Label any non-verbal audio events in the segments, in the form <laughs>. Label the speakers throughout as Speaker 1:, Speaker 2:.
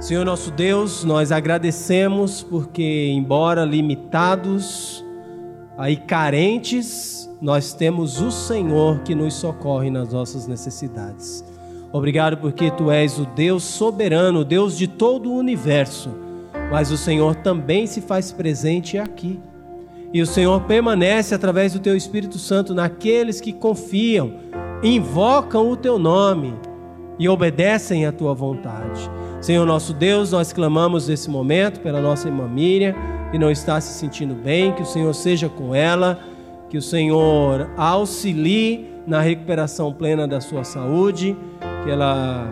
Speaker 1: Senhor nosso Deus, nós agradecemos porque, embora limitados, aí carentes, nós temos o Senhor que nos socorre nas nossas necessidades. Obrigado porque tu és o Deus soberano, o Deus de todo o universo, mas o Senhor também se faz presente aqui. E o Senhor permanece através do teu Espírito Santo naqueles que confiam, invocam o teu nome e obedecem à tua vontade. Senhor nosso Deus, nós clamamos nesse momento pela nossa irmã Miriam, que não está se sentindo bem, que o Senhor seja com ela, que o Senhor auxilie na recuperação plena da sua saúde, que ela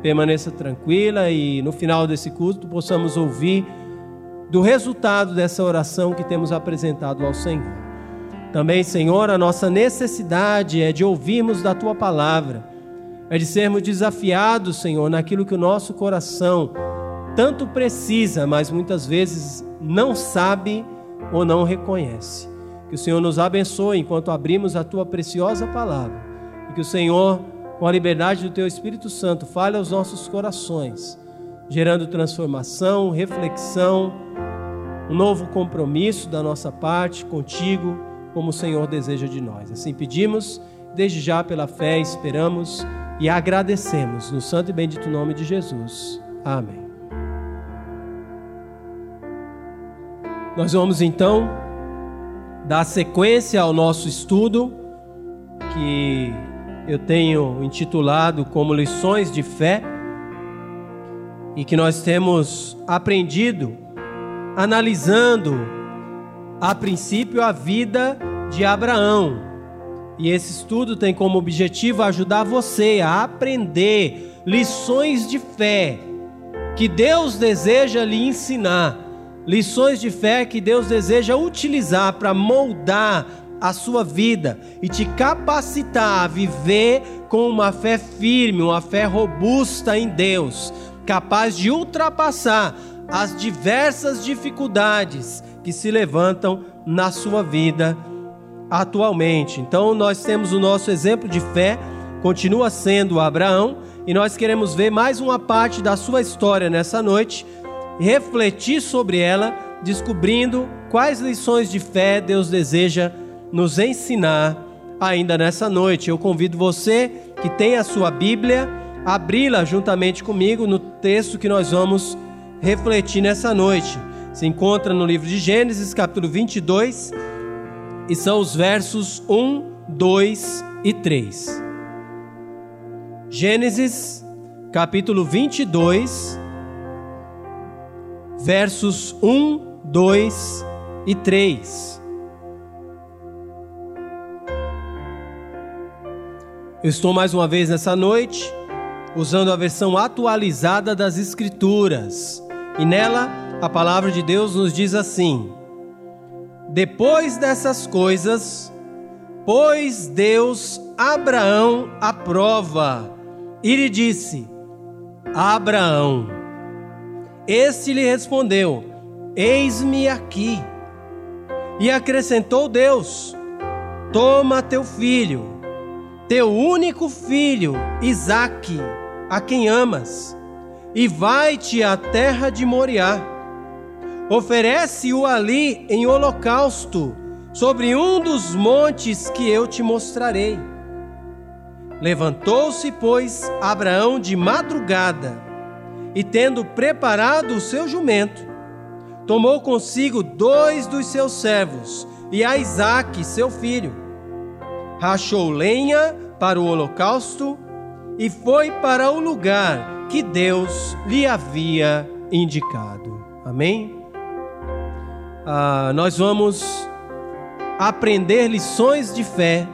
Speaker 1: permaneça tranquila e no final desse culto possamos ouvir do resultado dessa oração que temos apresentado ao Senhor. Também, Senhor, a nossa necessidade é de ouvirmos da tua palavra é de sermos desafiados, Senhor, naquilo que o nosso coração tanto precisa, mas muitas vezes não sabe ou não reconhece. Que o Senhor nos abençoe enquanto abrimos a tua preciosa palavra. E que o Senhor, com a liberdade do teu Espírito Santo, fale aos nossos corações, gerando transformação, reflexão, um novo compromisso da nossa parte contigo, como o Senhor deseja de nós. Assim pedimos, desde já pela fé, esperamos e agradecemos no santo e bendito nome de Jesus. Amém. Nós vamos então dar sequência ao nosso estudo que eu tenho intitulado como lições de fé e que nós temos aprendido analisando a princípio a vida de Abraão e esse estudo tem como objetivo ajudar você a aprender lições de fé que Deus deseja lhe ensinar, lições de fé que Deus deseja utilizar para moldar a sua vida e te capacitar a viver com uma fé firme, uma fé robusta em Deus, capaz de ultrapassar as diversas dificuldades que se levantam na sua vida atualmente. Então nós temos o nosso exemplo de fé, continua sendo Abraão, e nós queremos ver mais uma parte da sua história nessa noite, refletir sobre ela, descobrindo quais lições de fé Deus deseja nos ensinar ainda nessa noite. Eu convido você que tem a sua Bíblia, abri-la juntamente comigo no texto que nós vamos refletir nessa noite. Se encontra no livro de Gênesis, capítulo 22, e são os versos 1, 2 e 3. Gênesis, capítulo 22, versos 1, 2 e 3. Eu estou mais uma vez nessa noite usando a versão atualizada das Escrituras, e nela a palavra de Deus nos diz assim: depois dessas coisas, pôs Deus Abraão à prova e lhe disse: Abraão. Este lhe respondeu: Eis-me aqui. E acrescentou Deus: Toma teu filho, teu único filho, Isaque, a quem amas, e vai-te à terra de Moriá Oferece-o ali em holocausto, sobre um dos montes que eu te mostrarei. Levantou-se, pois, Abraão de madrugada, e tendo preparado o seu jumento, tomou consigo dois dos seus servos e a seu filho. Rachou lenha para o holocausto e foi para o lugar que Deus lhe havia indicado. Amém? Ah, nós vamos aprender lições de fé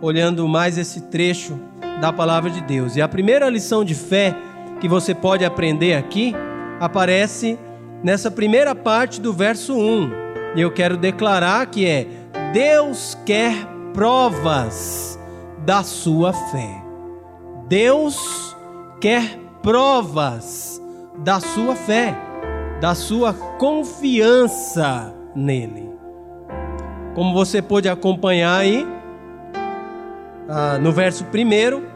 Speaker 1: olhando mais esse trecho da palavra de Deus. E a primeira lição de fé que você pode aprender aqui aparece nessa primeira parte do verso 1. E eu quero declarar que é: Deus quer provas da sua fé. Deus quer provas da sua fé da sua confiança nele. Como você pôde acompanhar aí, ah, no verso primeiro,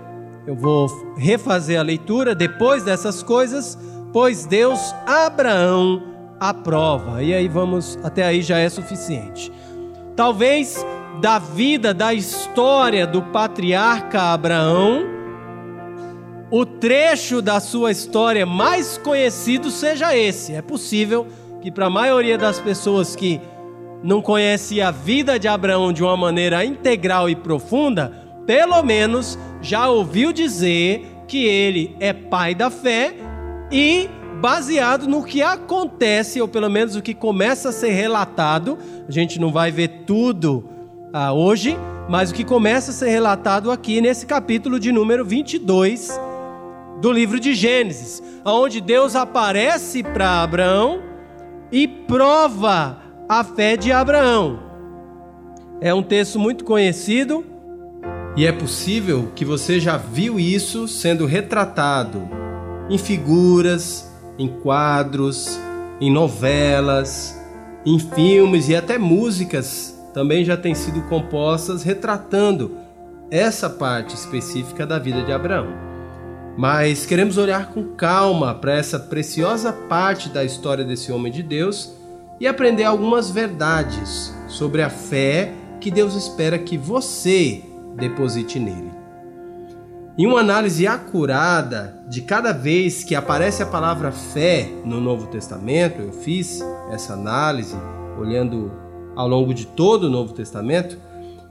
Speaker 1: eu vou refazer a leitura. Depois dessas coisas, pois Deus Abraão aprova. E aí vamos, até aí já é suficiente. Talvez da vida, da história do patriarca Abraão, o trecho da sua história mais conhecido seja esse. É possível que para a maioria das pessoas que não conhece a vida de Abraão de uma maneira integral e profunda, pelo menos já ouviu dizer que ele é pai da fé e baseado no que acontece, ou pelo menos o que começa a ser relatado. A gente não vai ver tudo ah, hoje, mas o que começa a ser relatado aqui nesse capítulo de número 22 do livro de Gênesis, onde Deus aparece para Abraão e prova a fé de Abraão. É um texto muito conhecido e é possível que você já viu isso sendo retratado em figuras, em quadros, em novelas, em filmes e até músicas também já têm sido compostas retratando essa parte específica da vida de Abraão. Mas queremos olhar com calma para essa preciosa parte da história desse homem de Deus e aprender algumas verdades sobre a fé que Deus espera que você deposite nele. Em uma análise acurada de cada vez que aparece a palavra fé no Novo Testamento, eu fiz essa análise olhando ao longo de todo o Novo Testamento,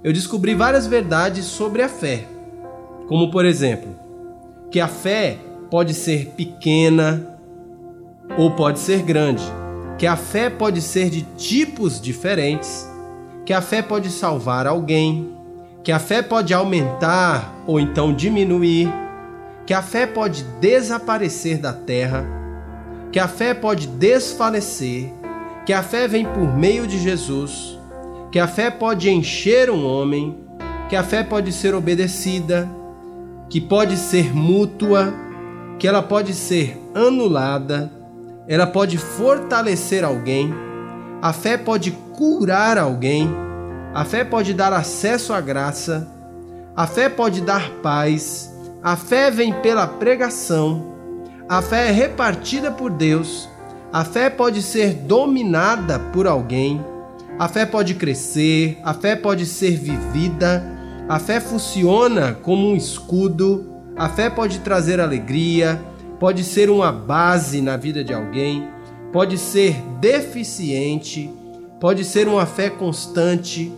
Speaker 1: eu descobri várias verdades sobre a fé. Como, por exemplo, que a fé pode ser pequena ou pode ser grande, que a fé pode ser de tipos diferentes, que a fé pode salvar alguém, que a fé pode aumentar ou então diminuir, que a fé pode desaparecer da terra, que a fé pode desfalecer, que a fé vem por meio de Jesus, que a fé pode encher um homem, que a fé pode ser obedecida, que pode ser mútua, que ela pode ser anulada, ela pode fortalecer alguém, a fé pode curar alguém a fé pode dar acesso à graça, a fé pode dar paz, a fé vem pela pregação, a fé é repartida por Deus, a fé pode ser dominada por alguém, a fé pode crescer, a fé pode ser vivida, a fé funciona como um escudo, a fé pode trazer alegria, pode ser uma base na vida de alguém, pode ser deficiente, pode ser uma fé constante.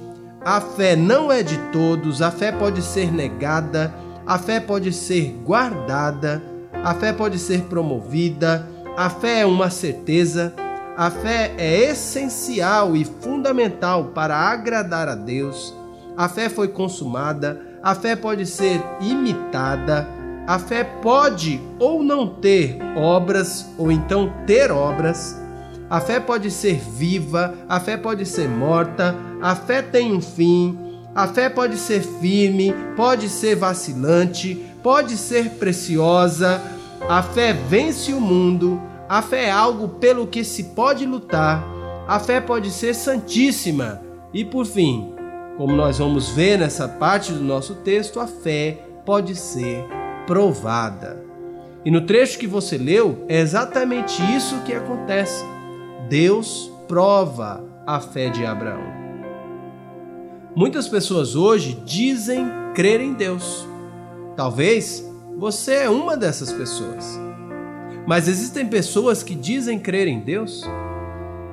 Speaker 1: A fé não é de todos, a fé pode ser negada, a fé pode ser guardada, a fé pode ser promovida, a fé é uma certeza, a fé é essencial e fundamental para agradar a Deus. A fé foi consumada, a fé pode ser imitada, a fé pode ou não ter obras, ou então ter obras. A fé pode ser viva, a fé pode ser morta, a fé tem um fim, a fé pode ser firme, pode ser vacilante, pode ser preciosa. A fé vence o mundo, a fé é algo pelo que se pode lutar, a fé pode ser santíssima. E por fim, como nós vamos ver nessa parte do nosso texto, a fé pode ser provada. E no trecho que você leu, é exatamente isso que acontece. Deus prova a fé de Abraão. Muitas pessoas hoje dizem crer em Deus. Talvez você é uma dessas pessoas. Mas existem pessoas que dizem crer em Deus,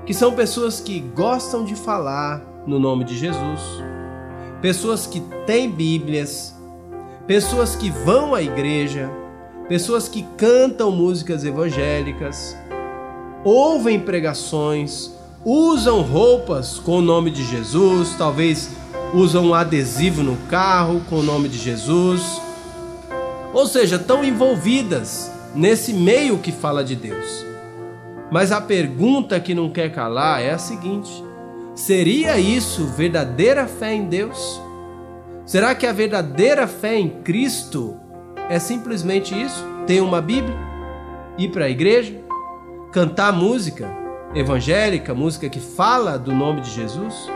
Speaker 1: que são pessoas que gostam de falar no nome de Jesus, pessoas que têm Bíblias, pessoas que vão à igreja, pessoas que cantam músicas evangélicas, ouvem pregações, usam roupas com o nome de Jesus, talvez usam um adesivo no carro com o nome de Jesus. Ou seja, estão envolvidas nesse meio que fala de Deus. Mas a pergunta que não quer calar é a seguinte: seria isso verdadeira fé em Deus? Será que a verdadeira fé em Cristo é simplesmente isso? Ter uma Bíblia? Ir para a igreja? cantar música evangélica, música que fala do nome de Jesus,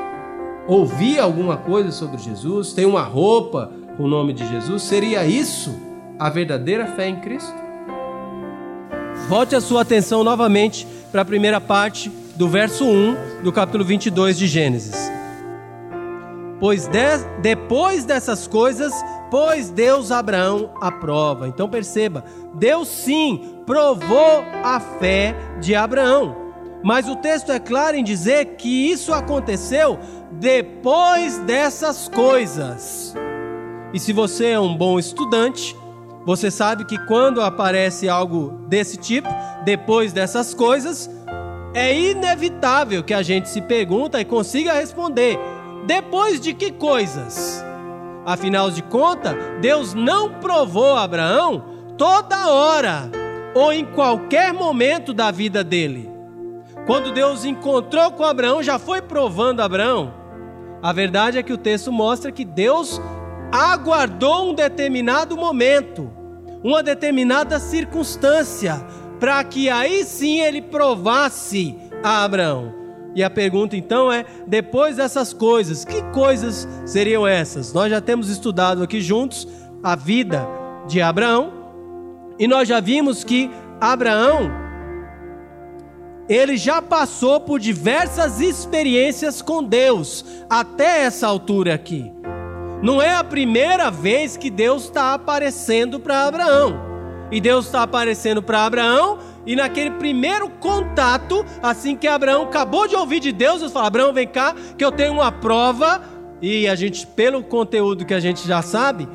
Speaker 1: ouvir alguma coisa sobre Jesus, ter uma roupa com o nome de Jesus, seria isso a verdadeira fé em Cristo? Volte a sua atenção novamente para a primeira parte do verso 1 do capítulo 22 de Gênesis. Pois de, depois dessas coisas, pôs Deus Abraão à prova. Então perceba, Deus sim provou a fé de Abraão. Mas o texto é claro em dizer que isso aconteceu depois dessas coisas. E se você é um bom estudante, você sabe que quando aparece algo desse tipo, depois dessas coisas, é inevitável que a gente se pergunta e consiga responder: depois de que coisas? Afinal de contas, Deus não provou Abraão toda hora ou em qualquer momento da vida dele. Quando Deus encontrou com Abraão, já foi provando Abraão. A verdade é que o texto mostra que Deus aguardou um determinado momento uma determinada circunstância, para que aí sim ele provasse a Abraão. E a pergunta então é: depois dessas coisas, que coisas seriam essas? Nós já temos estudado aqui juntos a vida de Abraão, e nós já vimos que Abraão ele já passou por diversas experiências com Deus até essa altura aqui. Não é a primeira vez que Deus está aparecendo para Abraão. E Deus está aparecendo para Abraão, e naquele primeiro contato, assim que Abraão acabou de ouvir de Deus, Deus fala: Abraão, vem cá, que eu tenho uma prova, e a gente, pelo conteúdo que a gente já sabe,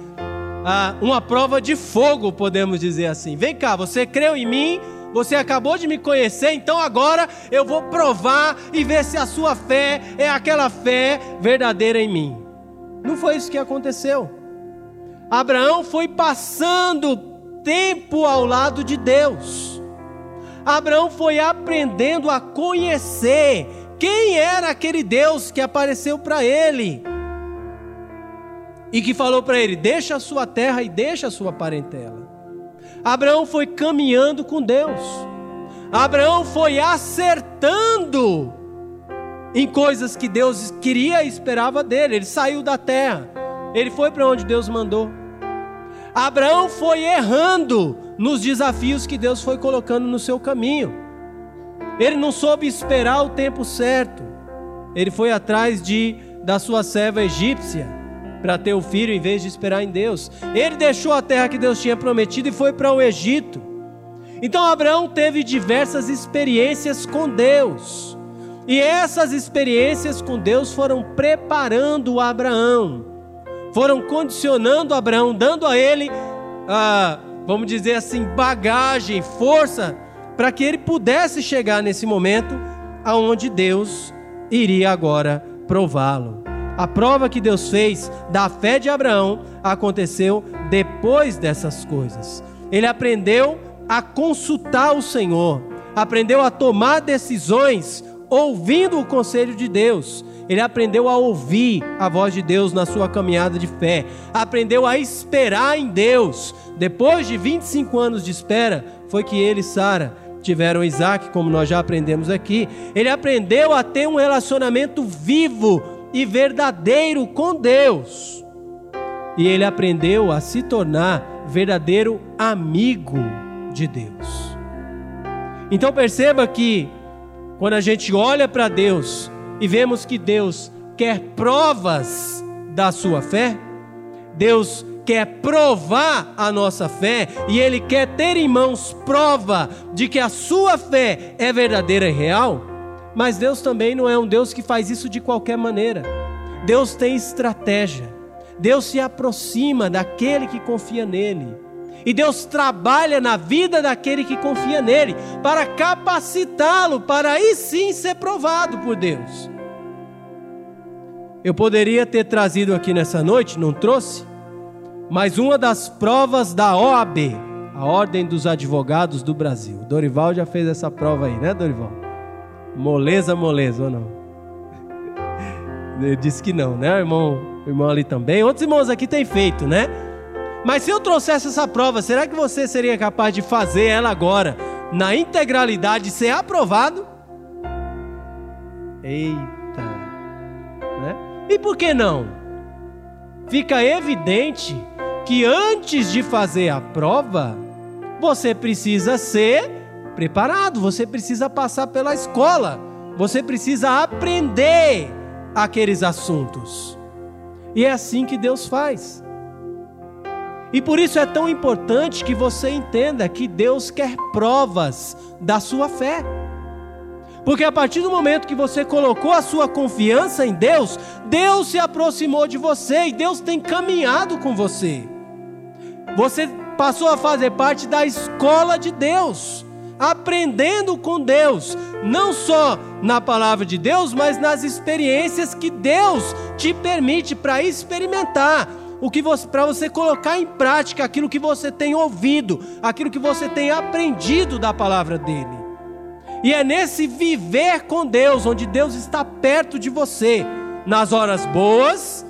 Speaker 1: uma prova de fogo, podemos dizer assim. Vem cá, você creu em mim, você acabou de me conhecer, então agora eu vou provar e ver se a sua fé é aquela fé verdadeira em mim. Não foi isso que aconteceu. Abraão foi passando tempo ao lado de Deus. Abraão foi aprendendo a conhecer quem era aquele Deus que apareceu para ele e que falou para ele: Deixa a sua terra e deixa a sua parentela. Abraão foi caminhando com Deus. Abraão foi acertando em coisas que Deus queria e esperava dele. Ele saiu da terra, ele foi para onde Deus mandou. Abraão foi errando nos desafios que Deus foi colocando no seu caminho. Ele não soube esperar o tempo certo. Ele foi atrás de da sua serva egípcia para ter o filho em vez de esperar em Deus. Ele deixou a terra que Deus tinha prometido e foi para o Egito. Então Abraão teve diversas experiências com Deus. E essas experiências com Deus foram preparando Abraão, foram condicionando Abraão, dando a ele, ah, vamos dizer assim, bagagem, força, para que ele pudesse chegar nesse momento aonde Deus iria agora prová-lo. A prova que Deus fez da fé de Abraão aconteceu depois dessas coisas. Ele aprendeu a consultar o Senhor, aprendeu a tomar decisões ouvindo o conselho de Deus. Ele aprendeu a ouvir a voz de Deus na sua caminhada de fé, aprendeu a esperar em Deus. Depois de 25 anos de espera, foi que ele e Sara tiveram Isaac, como nós já aprendemos aqui. Ele aprendeu a ter um relacionamento vivo e verdadeiro com Deus. E ele aprendeu a se tornar verdadeiro amigo de Deus. Então perceba que quando a gente olha para Deus e vemos que Deus quer provas da sua fé, Deus quer provar a nossa fé e Ele quer ter em mãos prova de que a sua fé é verdadeira e real, mas Deus também não é um Deus que faz isso de qualquer maneira. Deus tem estratégia. Deus se aproxima daquele que confia nele. E Deus trabalha na vida daquele que confia nele, para capacitá-lo, para aí sim ser provado por Deus. Eu poderia ter trazido aqui nessa noite, não trouxe? Mas uma das provas da OAB, a Ordem dos Advogados do Brasil. Dorival já fez essa prova aí, né, Dorival? Moleza, moleza ou não? Ele disse que não, né, irmão? Irmão ali também. Outros irmãos aqui têm feito, né? Mas se eu trouxesse essa prova, será que você seria capaz de fazer ela agora, na integralidade, ser aprovado? Eita! E por que não? Fica evidente que antes de fazer a prova, você precisa ser preparado, você precisa passar pela escola, você precisa aprender aqueles assuntos. E é assim que Deus faz. E por isso é tão importante que você entenda que Deus quer provas da sua fé. Porque a partir do momento que você colocou a sua confiança em Deus, Deus se aproximou de você e Deus tem caminhado com você. Você passou a fazer parte da escola de Deus, aprendendo com Deus, não só na palavra de Deus, mas nas experiências que Deus te permite para experimentar o que você para você colocar em prática aquilo que você tem ouvido, aquilo que você tem aprendido da palavra dele. E é nesse viver com Deus, onde Deus está perto de você, nas horas boas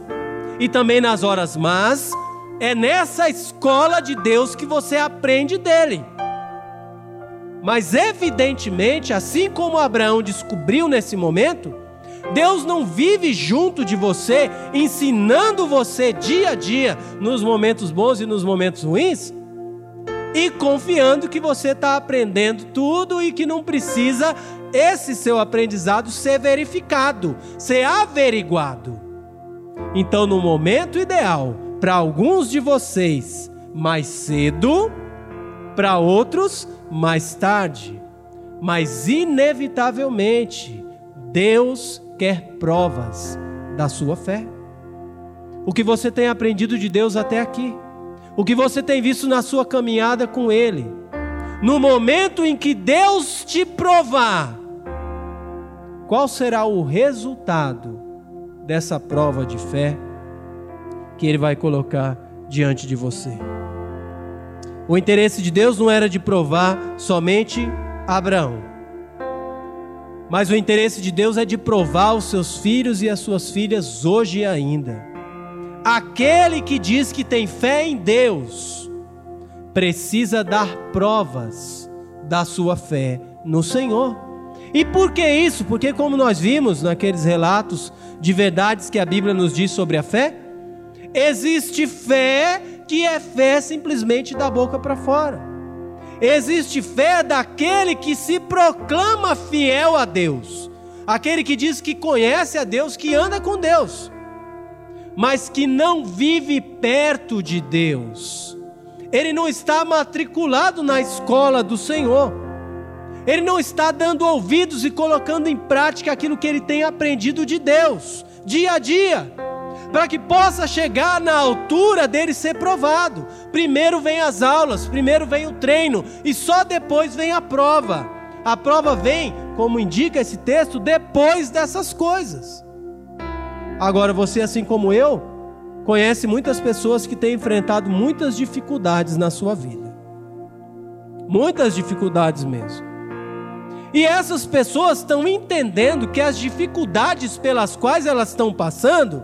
Speaker 1: e também nas horas más, é nessa escola de Deus que você aprende dele. Mas evidentemente, assim como Abraão descobriu nesse momento, Deus não vive junto de você, ensinando você dia a dia, nos momentos bons e nos momentos ruins, e confiando que você está aprendendo tudo e que não precisa esse seu aprendizado ser verificado, ser averiguado. Então, no momento ideal, para alguns de vocês, mais cedo, para outros, mais tarde. Mas, inevitavelmente, Deus quer provas da sua fé. O que você tem aprendido de Deus até aqui o que você tem visto na sua caminhada com Ele. No momento em que Deus te provar, qual será o resultado dessa prova de fé que Ele vai colocar diante de você? O interesse de Deus não era de provar somente Abraão, mas o interesse de Deus é de provar os seus filhos e as suas filhas hoje ainda. Aquele que diz que tem fé em Deus precisa dar provas da sua fé no Senhor. E por que isso? Porque, como nós vimos naqueles relatos de verdades que a Bíblia nos diz sobre a fé, existe fé que é fé simplesmente da boca para fora. Existe fé daquele que se proclama fiel a Deus, aquele que diz que conhece a Deus, que anda com Deus mas que não vive perto de Deus. Ele não está matriculado na escola do Senhor. Ele não está dando ouvidos e colocando em prática aquilo que ele tem aprendido de Deus, dia a dia, para que possa chegar na altura dele ser provado. Primeiro vem as aulas, primeiro vem o treino e só depois vem a prova. A prova vem, como indica esse texto, depois dessas coisas. Agora, você, assim como eu, conhece muitas pessoas que têm enfrentado muitas dificuldades na sua vida. Muitas dificuldades mesmo. E essas pessoas estão entendendo que as dificuldades pelas quais elas estão passando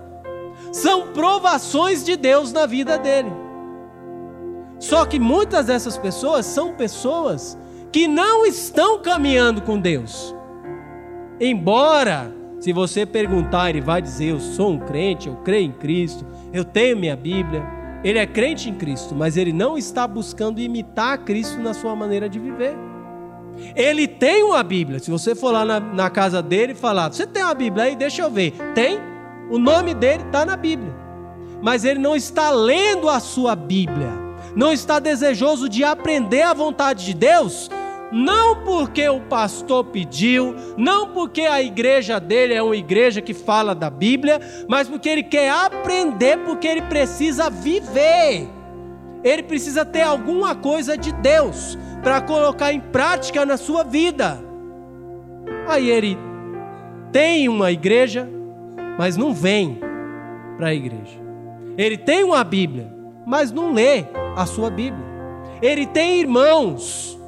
Speaker 1: são provações de Deus na vida dele. Só que muitas dessas pessoas são pessoas que não estão caminhando com Deus. Embora se você perguntar, ele vai dizer: Eu sou um crente, eu creio em Cristo, eu tenho minha Bíblia. Ele é crente em Cristo, mas ele não está buscando imitar Cristo na sua maneira de viver. Ele tem uma Bíblia. Se você for lá na, na casa dele e falar: Você tem uma Bíblia aí? Deixa eu ver. Tem? O nome dele está na Bíblia. Mas ele não está lendo a sua Bíblia. Não está desejoso de aprender a vontade de Deus não porque o pastor pediu, não porque a igreja dele é uma igreja que fala da Bíblia, mas porque ele quer aprender, porque ele precisa viver. Ele precisa ter alguma coisa de Deus para colocar em prática na sua vida. Aí ele tem uma igreja, mas não vem para a igreja. Ele tem uma Bíblia, mas não lê a sua Bíblia. Ele tem irmãos,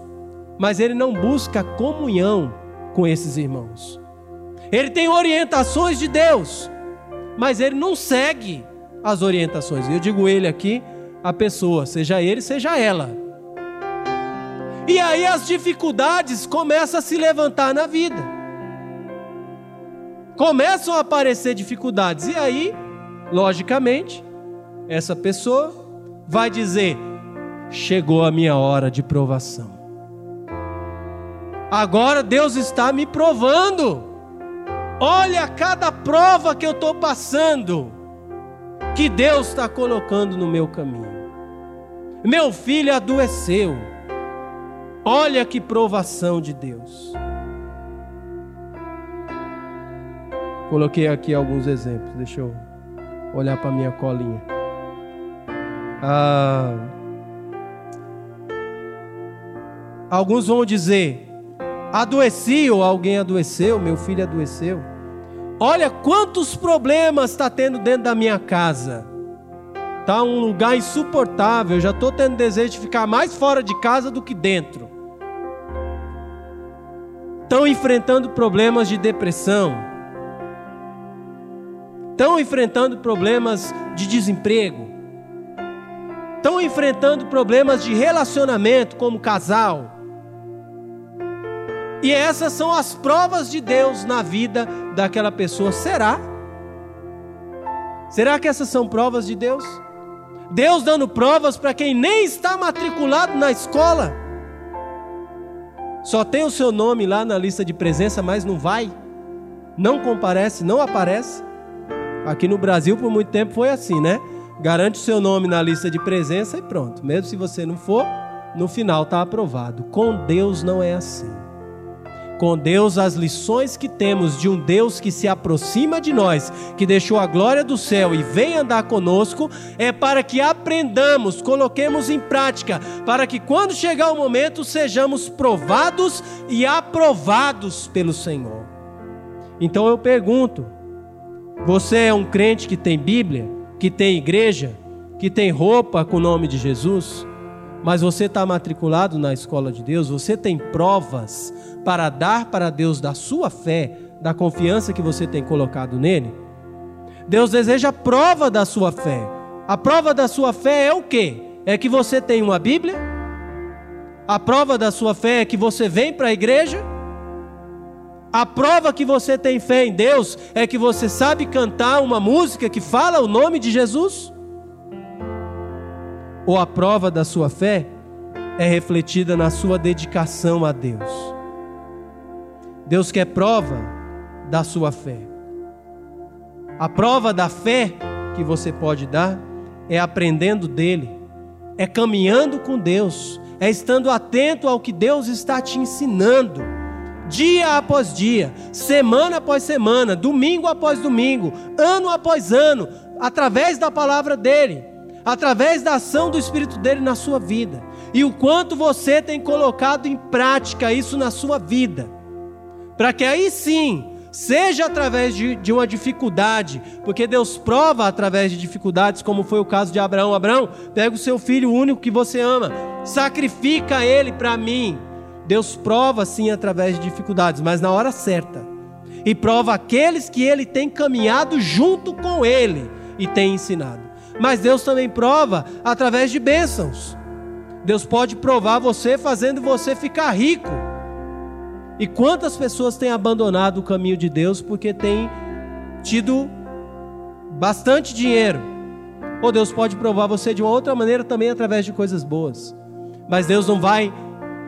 Speaker 1: mas ele não busca comunhão com esses irmãos. Ele tem orientações de Deus, mas ele não segue as orientações. Eu digo ele aqui, a pessoa, seja ele, seja ela. E aí as dificuldades começam a se levantar na vida. Começam a aparecer dificuldades. E aí, logicamente, essa pessoa vai dizer: chegou a minha hora de provação. Agora Deus está me provando. Olha cada prova que eu estou passando, que Deus está colocando no meu caminho. Meu filho adoeceu. Olha que provação de Deus. Coloquei aqui alguns exemplos. Deixa eu olhar para minha colinha. Ah, alguns vão dizer: adoeci ou alguém adoeceu, meu filho adoeceu. Olha quantos problemas está tendo dentro da minha casa. Tá um lugar insuportável. Já estou tendo desejo de ficar mais fora de casa do que dentro. Estão enfrentando problemas de depressão estão enfrentando problemas de desemprego, estão enfrentando problemas de relacionamento como casal. E essas são as provas de Deus na vida daquela pessoa. Será? Será que essas são provas de Deus? Deus dando provas para quem nem está matriculado na escola. Só tem o seu nome lá na lista de presença, mas não vai, não comparece, não aparece. Aqui no Brasil, por muito tempo, foi assim, né? Garante o seu nome na lista de presença e pronto. Mesmo se você não for, no final está aprovado. Com Deus não é assim. Com Deus, as lições que temos de um Deus que se aproxima de nós, que deixou a glória do céu e vem andar conosco, é para que aprendamos, coloquemos em prática, para que quando chegar o momento sejamos provados e aprovados pelo Senhor. Então eu pergunto: você é um crente que tem Bíblia, que tem igreja, que tem roupa com o nome de Jesus, mas você está matriculado na escola de Deus, você tem provas para dar para Deus da sua fé, da confiança que você tem colocado nele? Deus deseja prova da sua fé. A prova da sua fé é o quê? É que você tem uma Bíblia? A prova da sua fé é que você vem para a igreja? A prova que você tem fé em Deus é que você sabe cantar uma música que fala o nome de Jesus? Ou a prova da sua fé é refletida na sua dedicação a Deus? Deus quer prova da sua fé. A prova da fé que você pode dar é aprendendo dele, é caminhando com Deus, é estando atento ao que Deus está te ensinando dia após dia, semana após semana, domingo após domingo, ano após ano, através da palavra dele, através da ação do Espírito dele na sua vida. E o quanto você tem colocado em prática isso na sua vida, para que aí sim, seja através de, de uma dificuldade, porque Deus prova através de dificuldades, como foi o caso de Abraão. Abraão, pega o seu filho único que você ama, sacrifica ele para mim Deus prova sim através de dificuldades, mas na hora certa. E prova aqueles que ele tem caminhado junto com ele e tem ensinado. Mas Deus também prova através de bênçãos. Deus pode provar você fazendo você ficar rico. E quantas pessoas têm abandonado o caminho de Deus porque têm tido bastante dinheiro? Ou Deus pode provar você de uma outra maneira também através de coisas boas. Mas Deus não vai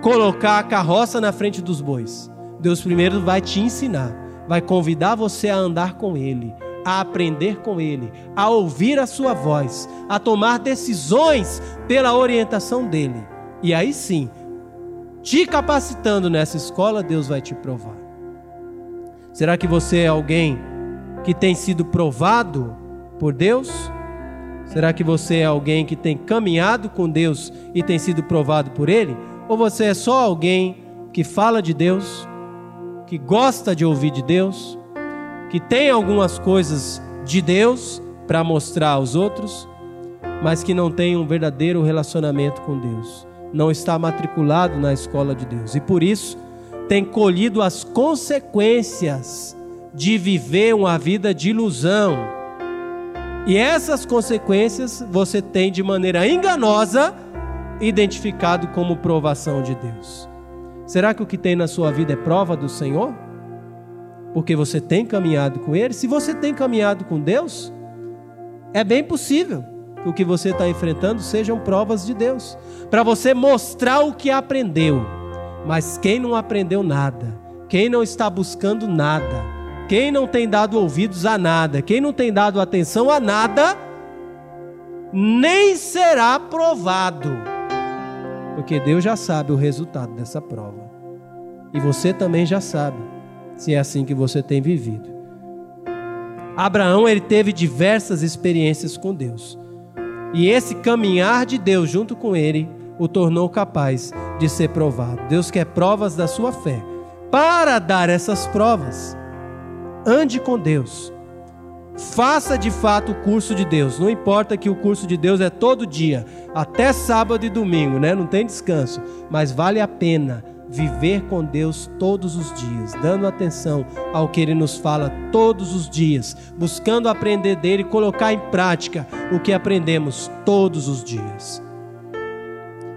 Speaker 1: colocar a carroça na frente dos bois. Deus primeiro vai te ensinar, vai convidar você a andar com Ele, a aprender com Ele, a ouvir a Sua voz, a tomar decisões pela orientação dEle. E aí sim, te capacitando nessa escola, Deus vai te provar. Será que você é alguém que tem sido provado por Deus? Será que você é alguém que tem caminhado com Deus e tem sido provado por Ele? Ou você é só alguém que fala de Deus, que gosta de ouvir de Deus, que tem algumas coisas de Deus para mostrar aos outros, mas que não tem um verdadeiro relacionamento com Deus, não está matriculado na escola de Deus e por isso tem colhido as consequências de viver uma vida de ilusão. E essas consequências você tem de maneira enganosa identificado como provação de Deus. Será que o que tem na sua vida é prova do Senhor? Porque você tem caminhado com Ele? Se você tem caminhado com Deus, é bem possível que o que você está enfrentando sejam provas de Deus, para você mostrar o que aprendeu, Mas quem não aprendeu nada, quem não está buscando nada, quem não tem dado ouvidos a nada, quem não tem dado atenção a nada, nem será provado. Porque Deus já sabe o resultado dessa prova. E você também já sabe se é assim que você tem vivido. Abraão ele teve diversas experiências com Deus. E esse caminhar de Deus junto com ele o tornou capaz de ser provado. Deus quer provas da sua fé. Para dar essas provas, ande com Deus. Faça de fato o curso de Deus. Não importa que o curso de Deus é todo dia, até sábado e domingo, né? Não tem descanso, mas vale a pena viver com Deus todos os dias, dando atenção ao que Ele nos fala todos os dias, buscando aprender dele e colocar em prática o que aprendemos todos os dias.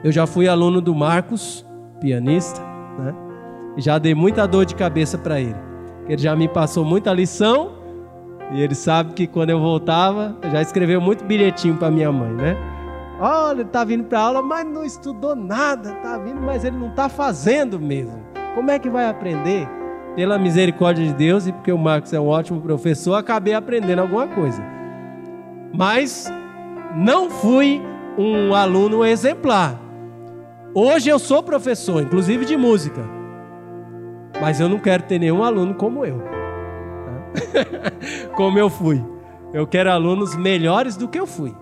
Speaker 1: Eu já fui aluno do Marcos, pianista, né? E já dei muita dor de cabeça para ele. Ele já me passou muita lição e ele sabe que quando eu voltava, já escreveu muito bilhetinho para minha mãe, né? Olha, ele está vindo para aula, mas não estudou nada. Está vindo, mas ele não está fazendo mesmo. Como é que vai aprender? Pela misericórdia de Deus e porque o Marcos é um ótimo professor, acabei aprendendo alguma coisa. Mas não fui um aluno exemplar. Hoje eu sou professor, inclusive de música. Mas eu não quero ter nenhum aluno como eu. <laughs> como eu fui. Eu quero alunos melhores do que eu fui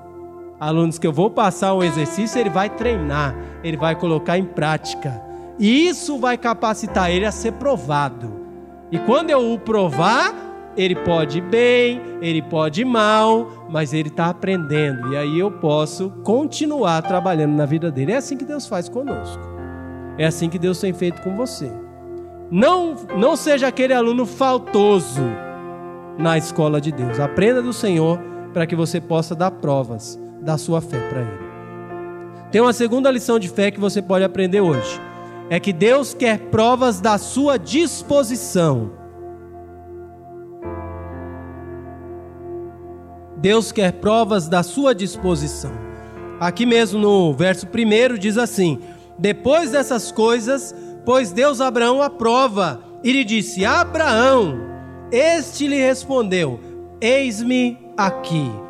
Speaker 1: alunos que eu vou passar um exercício, ele vai treinar, ele vai colocar em prática. E isso vai capacitar ele a ser provado. E quando eu o provar, ele pode ir bem, ele pode ir mal, mas ele está aprendendo. E aí eu posso continuar trabalhando na vida dele. É assim que Deus faz conosco. É assim que Deus tem feito com você. Não, não seja aquele aluno faltoso na escola de Deus. Aprenda do Senhor para que você possa dar provas da sua fé para Ele. Tem uma segunda lição de fé que você pode aprender hoje. É que Deus quer provas da sua disposição. Deus quer provas da sua disposição. Aqui mesmo no verso 1 diz assim: Depois dessas coisas, pois Deus Abraão a prova, e lhe disse: Abraão, este lhe respondeu: Eis-me aqui.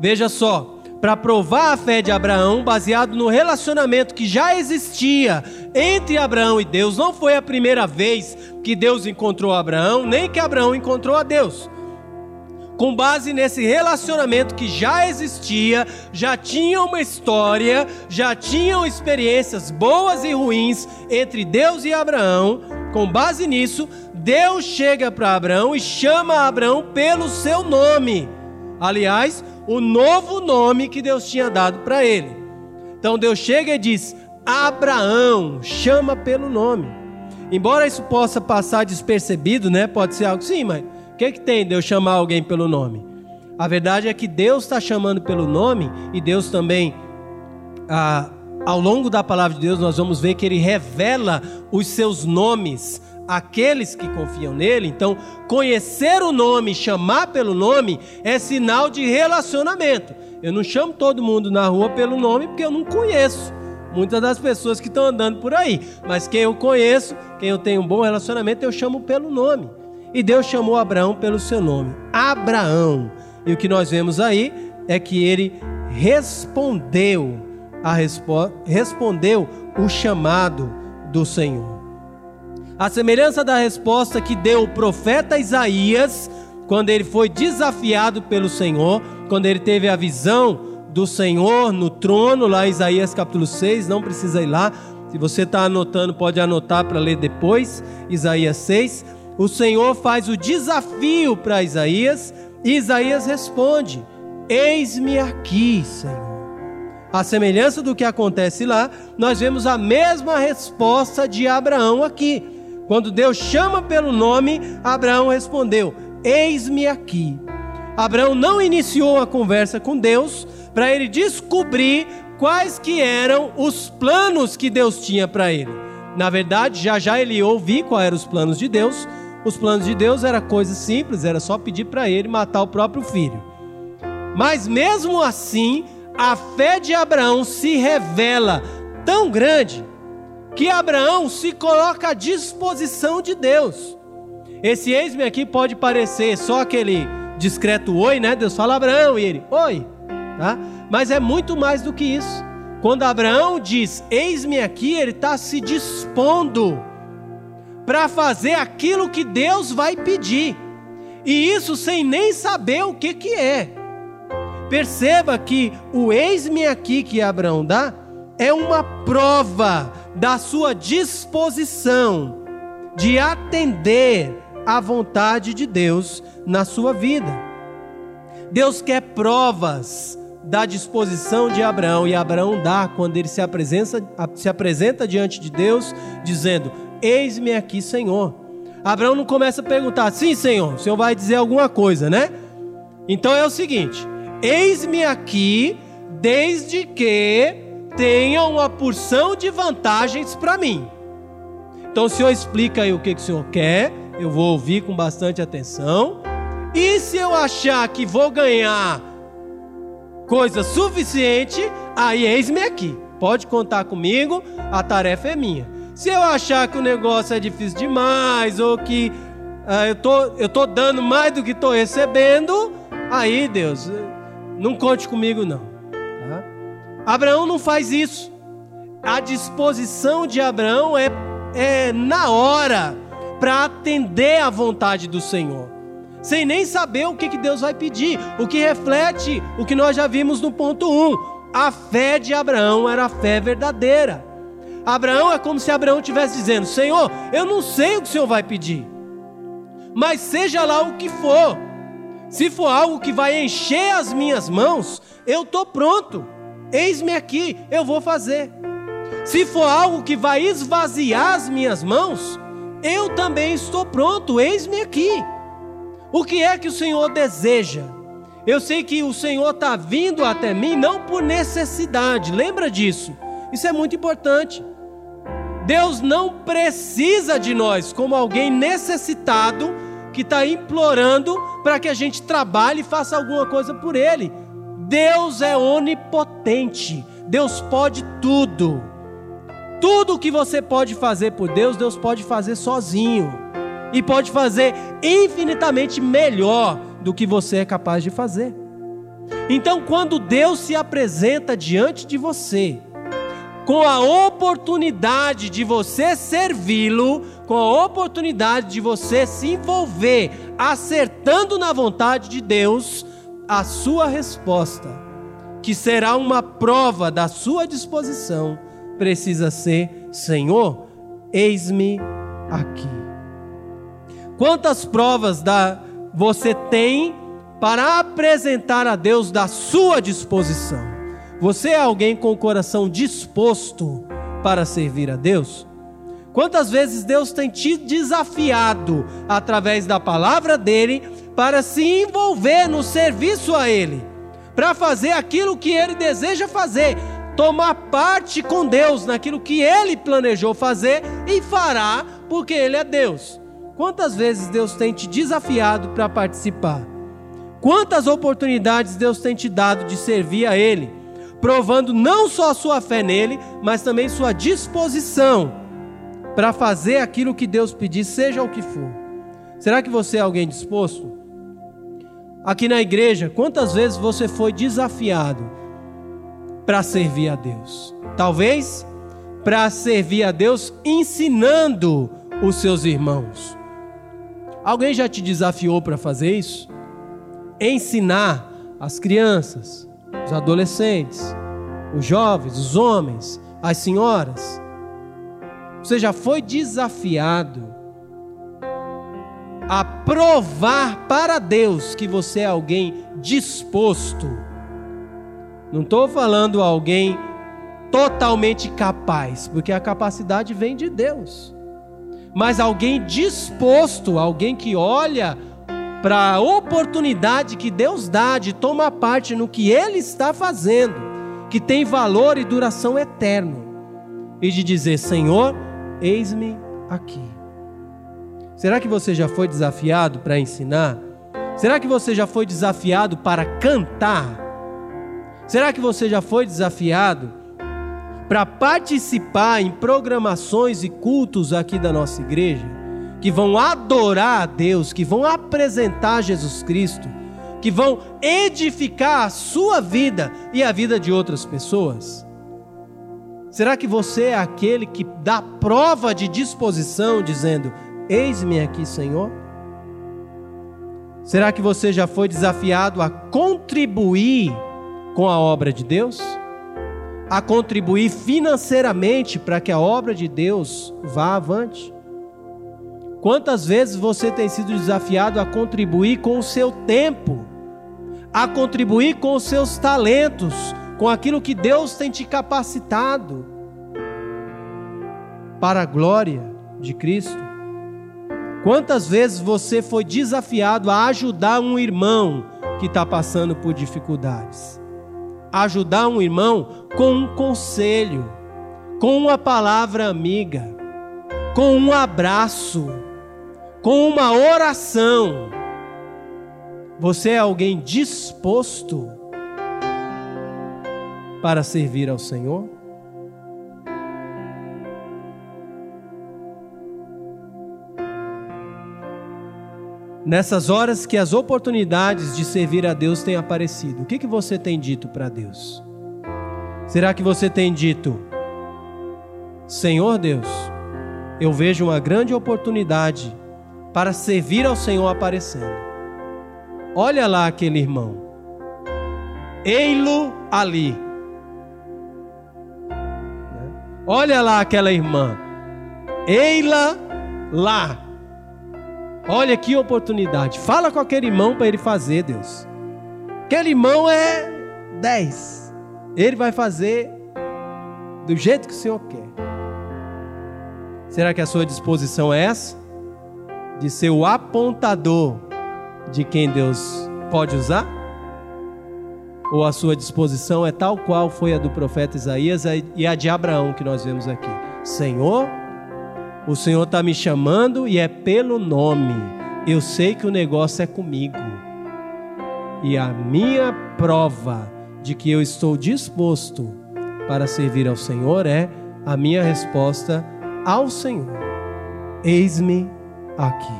Speaker 1: Veja só, para provar a fé de Abraão, baseado no relacionamento que já existia entre Abraão e Deus, não foi a primeira vez que Deus encontrou Abraão, nem que Abraão encontrou a Deus. Com base nesse relacionamento que já existia, já tinha uma história, já tinham experiências boas e ruins entre Deus e Abraão. Com base nisso, Deus chega para Abraão e chama Abraão pelo seu nome. Aliás, o novo nome que Deus tinha dado para ele. Então Deus chega e diz: Abraão, chama pelo nome. Embora isso possa passar despercebido, né? Pode ser algo, sim, mas o que, que tem Deus chamar alguém pelo nome? A verdade é que Deus está chamando pelo nome e Deus também, ah, ao longo da palavra de Deus, nós vamos ver que Ele revela os seus nomes aqueles que confiam nele. Então, conhecer o nome, chamar pelo nome, é sinal de relacionamento. Eu não chamo todo mundo na rua pelo nome porque eu não conheço muitas das pessoas que estão andando por aí. Mas quem eu conheço, quem eu tenho um bom relacionamento, eu chamo pelo nome. E Deus chamou Abraão pelo seu nome, Abraão. E o que nós vemos aí é que ele respondeu a respo respondeu o chamado do Senhor. A semelhança da resposta que deu o profeta Isaías quando ele foi desafiado pelo Senhor, quando ele teve a visão do Senhor no trono, lá Isaías capítulo 6, não precisa ir lá. Se você está anotando, pode anotar para ler depois, Isaías 6. O Senhor faz o desafio para Isaías e Isaías responde: Eis-me aqui, Senhor. A semelhança do que acontece lá, nós vemos a mesma resposta de Abraão aqui. Quando Deus chama pelo nome, Abraão respondeu: Eis-me aqui. Abraão não iniciou a conversa com Deus para ele descobrir quais que eram os planos que Deus tinha para ele. Na verdade, já já ele ouviu quais eram os planos de Deus. Os planos de Deus era coisa simples, era só pedir para ele matar o próprio filho. Mas mesmo assim, a fé de Abraão se revela tão grande que Abraão se coloca à disposição de Deus. Esse eis-me aqui pode parecer só aquele discreto oi, né? Deus fala Abraão e ele, oi, tá? Mas é muito mais do que isso. Quando Abraão diz eis-me aqui, ele está se dispondo para fazer aquilo que Deus vai pedir. E isso sem nem saber o que, que é. Perceba que o eis-me aqui que Abraão dá é uma prova da sua disposição de atender à vontade de Deus na sua vida. Deus quer provas da disposição de Abraão e Abraão dá quando ele se apresenta, se apresenta diante de Deus, dizendo: Eis-me aqui, Senhor. Abraão não começa a perguntar: Sim, Senhor, o Senhor vai dizer alguma coisa, né? Então é o seguinte: Eis-me aqui, desde que tenha uma porção de vantagens para mim. Então o Senhor explica aí o que, que o Senhor quer, eu vou ouvir com bastante atenção. E se eu achar que vou ganhar coisa suficiente, aí eis-me aqui. Pode contar comigo, a tarefa é minha. Se eu achar que o negócio é difícil demais, ou que uh, eu, tô, eu tô dando mais do que estou recebendo, aí Deus, não conte comigo não. Abraão não faz isso. A disposição de Abraão é, é na hora para atender à vontade do Senhor, sem nem saber o que, que Deus vai pedir, o que reflete o que nós já vimos no ponto 1. A fé de Abraão era a fé verdadeira. Abraão é como se Abraão estivesse dizendo: Senhor, eu não sei o que o Senhor vai pedir, mas seja lá o que for, se for algo que vai encher as minhas mãos, eu estou pronto. Eis-me aqui, eu vou fazer. Se for algo que vai esvaziar as minhas mãos, eu também estou pronto, eis-me aqui. O que é que o Senhor deseja? Eu sei que o Senhor está vindo até mim não por necessidade, lembra disso? Isso é muito importante. Deus não precisa de nós como alguém necessitado que está implorando para que a gente trabalhe e faça alguma coisa por Ele. Deus é onipotente, Deus pode tudo. Tudo que você pode fazer por Deus, Deus pode fazer sozinho. E pode fazer infinitamente melhor do que você é capaz de fazer. Então, quando Deus se apresenta diante de você, com a oportunidade de você servi-lo, com a oportunidade de você se envolver, acertando na vontade de Deus, a sua resposta, que será uma prova da sua disposição, precisa ser: Senhor, eis-me aqui. Quantas provas da, você tem para apresentar a Deus da sua disposição? Você é alguém com o coração disposto para servir a Deus? Quantas vezes Deus tem te desafiado através da palavra dele para se envolver no serviço a ele, para fazer aquilo que ele deseja fazer, tomar parte com Deus naquilo que ele planejou fazer e fará, porque ele é Deus. Quantas vezes Deus tem te desafiado para participar? Quantas oportunidades Deus tem te dado de servir a ele? provando não só a sua fé nele, mas também sua disposição para fazer aquilo que Deus pedir, seja o que for. Será que você é alguém disposto? Aqui na igreja, quantas vezes você foi desafiado para servir a Deus? Talvez para servir a Deus ensinando os seus irmãos. Alguém já te desafiou para fazer isso? Ensinar as crianças, os adolescentes, os jovens, os homens, as senhoras. Você já foi desafiado a provar para Deus que você é alguém disposto. Não estou falando alguém totalmente capaz, porque a capacidade vem de Deus. Mas alguém disposto, alguém que olha para a oportunidade que Deus dá de tomar parte no que Ele está fazendo, que tem valor e duração eterno, e de dizer: Senhor, eis-me aqui. Será que você já foi desafiado para ensinar? Será que você já foi desafiado para cantar? Será que você já foi desafiado para participar em programações e cultos aqui da nossa igreja, que vão adorar a Deus, que vão apresentar Jesus Cristo, que vão edificar a sua vida e a vida de outras pessoas? Será que você é aquele que dá prova de disposição, dizendo: Eis-me aqui, Senhor? Será que você já foi desafiado a contribuir com a obra de Deus? A contribuir financeiramente para que a obra de Deus vá avante? Quantas vezes você tem sido desafiado a contribuir com o seu tempo, a contribuir com os seus talentos, com aquilo que Deus tem te capacitado para a glória de Cristo? Quantas vezes você foi desafiado a ajudar um irmão que está passando por dificuldades? Ajudar um irmão com um conselho, com uma palavra amiga, com um abraço com uma oração, você é alguém disposto para servir ao Senhor? Nessas horas que as oportunidades de servir a Deus têm aparecido, o que, que você tem dito para Deus? Será que você tem dito, Senhor Deus, eu vejo uma grande oportunidade para servir ao Senhor aparecendo. Olha lá aquele irmão. Ei-lo ali. Olha lá aquela irmã. Ei-la lá. Olha que oportunidade. Fala com aquele irmão para ele fazer, Deus. Aquele irmão é 10. Ele vai fazer do jeito que o Senhor quer. Será que a sua disposição é essa? de ser o apontador de quem Deus pode usar? Ou a sua disposição é tal qual foi a do profeta Isaías e a de Abraão que nós vemos aqui? Senhor, o Senhor está me chamando e é pelo nome. Eu sei que o negócio é comigo. E a minha prova de que eu estou disposto para servir ao Senhor é a minha resposta ao Senhor. Eis-me aqui.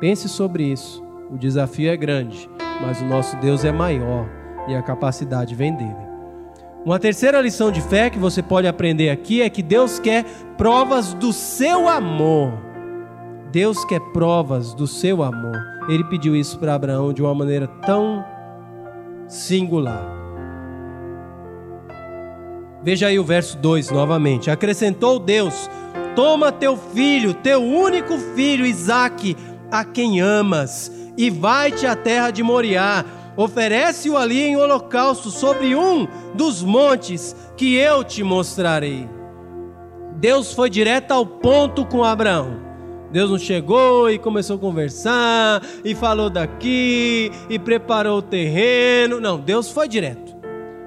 Speaker 1: Pense sobre isso. O desafio é grande, mas o nosso Deus é maior e a capacidade vem dele. Uma terceira lição de fé que você pode aprender aqui é que Deus quer provas do seu amor. Deus quer provas do seu amor. Ele pediu isso para Abraão de uma maneira tão singular. Veja aí o verso 2 novamente. Acrescentou Deus: Toma teu filho, teu único filho, Isaque, a quem amas, e vai-te à terra de Moriá. Oferece-o ali em holocausto sobre um dos montes que eu te mostrarei. Deus foi direto ao ponto com Abraão. Deus não chegou e começou a conversar, e falou daqui, e preparou o terreno. Não, Deus foi direto.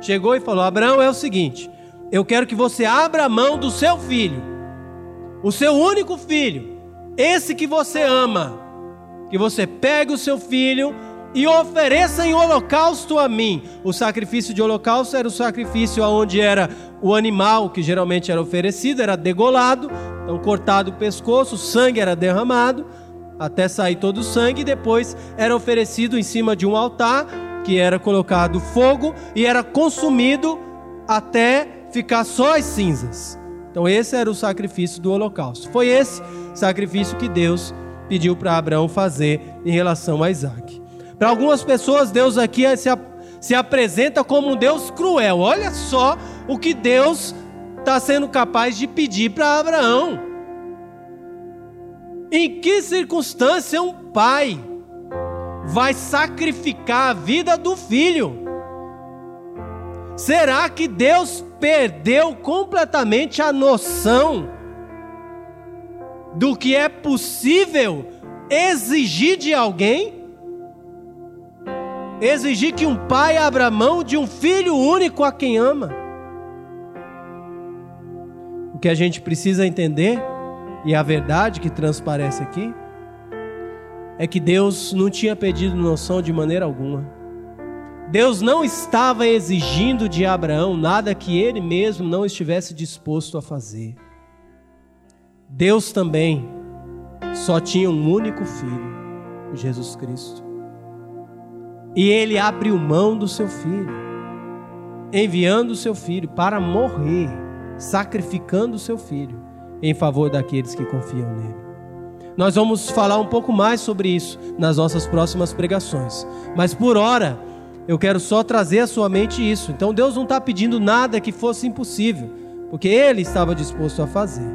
Speaker 1: Chegou e falou: Abraão, é o seguinte, eu quero que você abra a mão do seu filho o seu único filho, esse que você ama, que você pegue o seu filho e ofereça em holocausto a mim. O sacrifício de holocausto era o sacrifício onde era o animal que geralmente era oferecido, era degolado, então cortado o pescoço, o sangue era derramado até sair todo o sangue, e depois era oferecido em cima de um altar, que era colocado fogo e era consumido até ficar só as cinzas. Então, esse era o sacrifício do holocausto. Foi esse sacrifício que Deus pediu para Abraão fazer em relação a Isaac. Para algumas pessoas, Deus aqui se, se apresenta como um Deus cruel. Olha só o que Deus está sendo capaz de pedir para Abraão. Em que circunstância um pai vai sacrificar a vida do filho? Será que Deus perdeu completamente a noção do que é possível exigir de alguém? Exigir que um pai abra mão de um filho único a quem ama. O que a gente precisa entender, e a verdade que transparece aqui, é que Deus não tinha pedido noção de maneira alguma. Deus não estava exigindo de Abraão nada que ele mesmo não estivesse disposto a fazer. Deus também só tinha um único filho, Jesus Cristo. E ele abriu mão do seu filho, enviando o seu filho para morrer, sacrificando o seu filho em favor daqueles que confiam nele. Nós vamos falar um pouco mais sobre isso nas nossas próximas pregações, mas por hora eu quero só trazer à sua mente isso. Então Deus não está pedindo nada que fosse impossível, porque Ele estava disposto a fazer.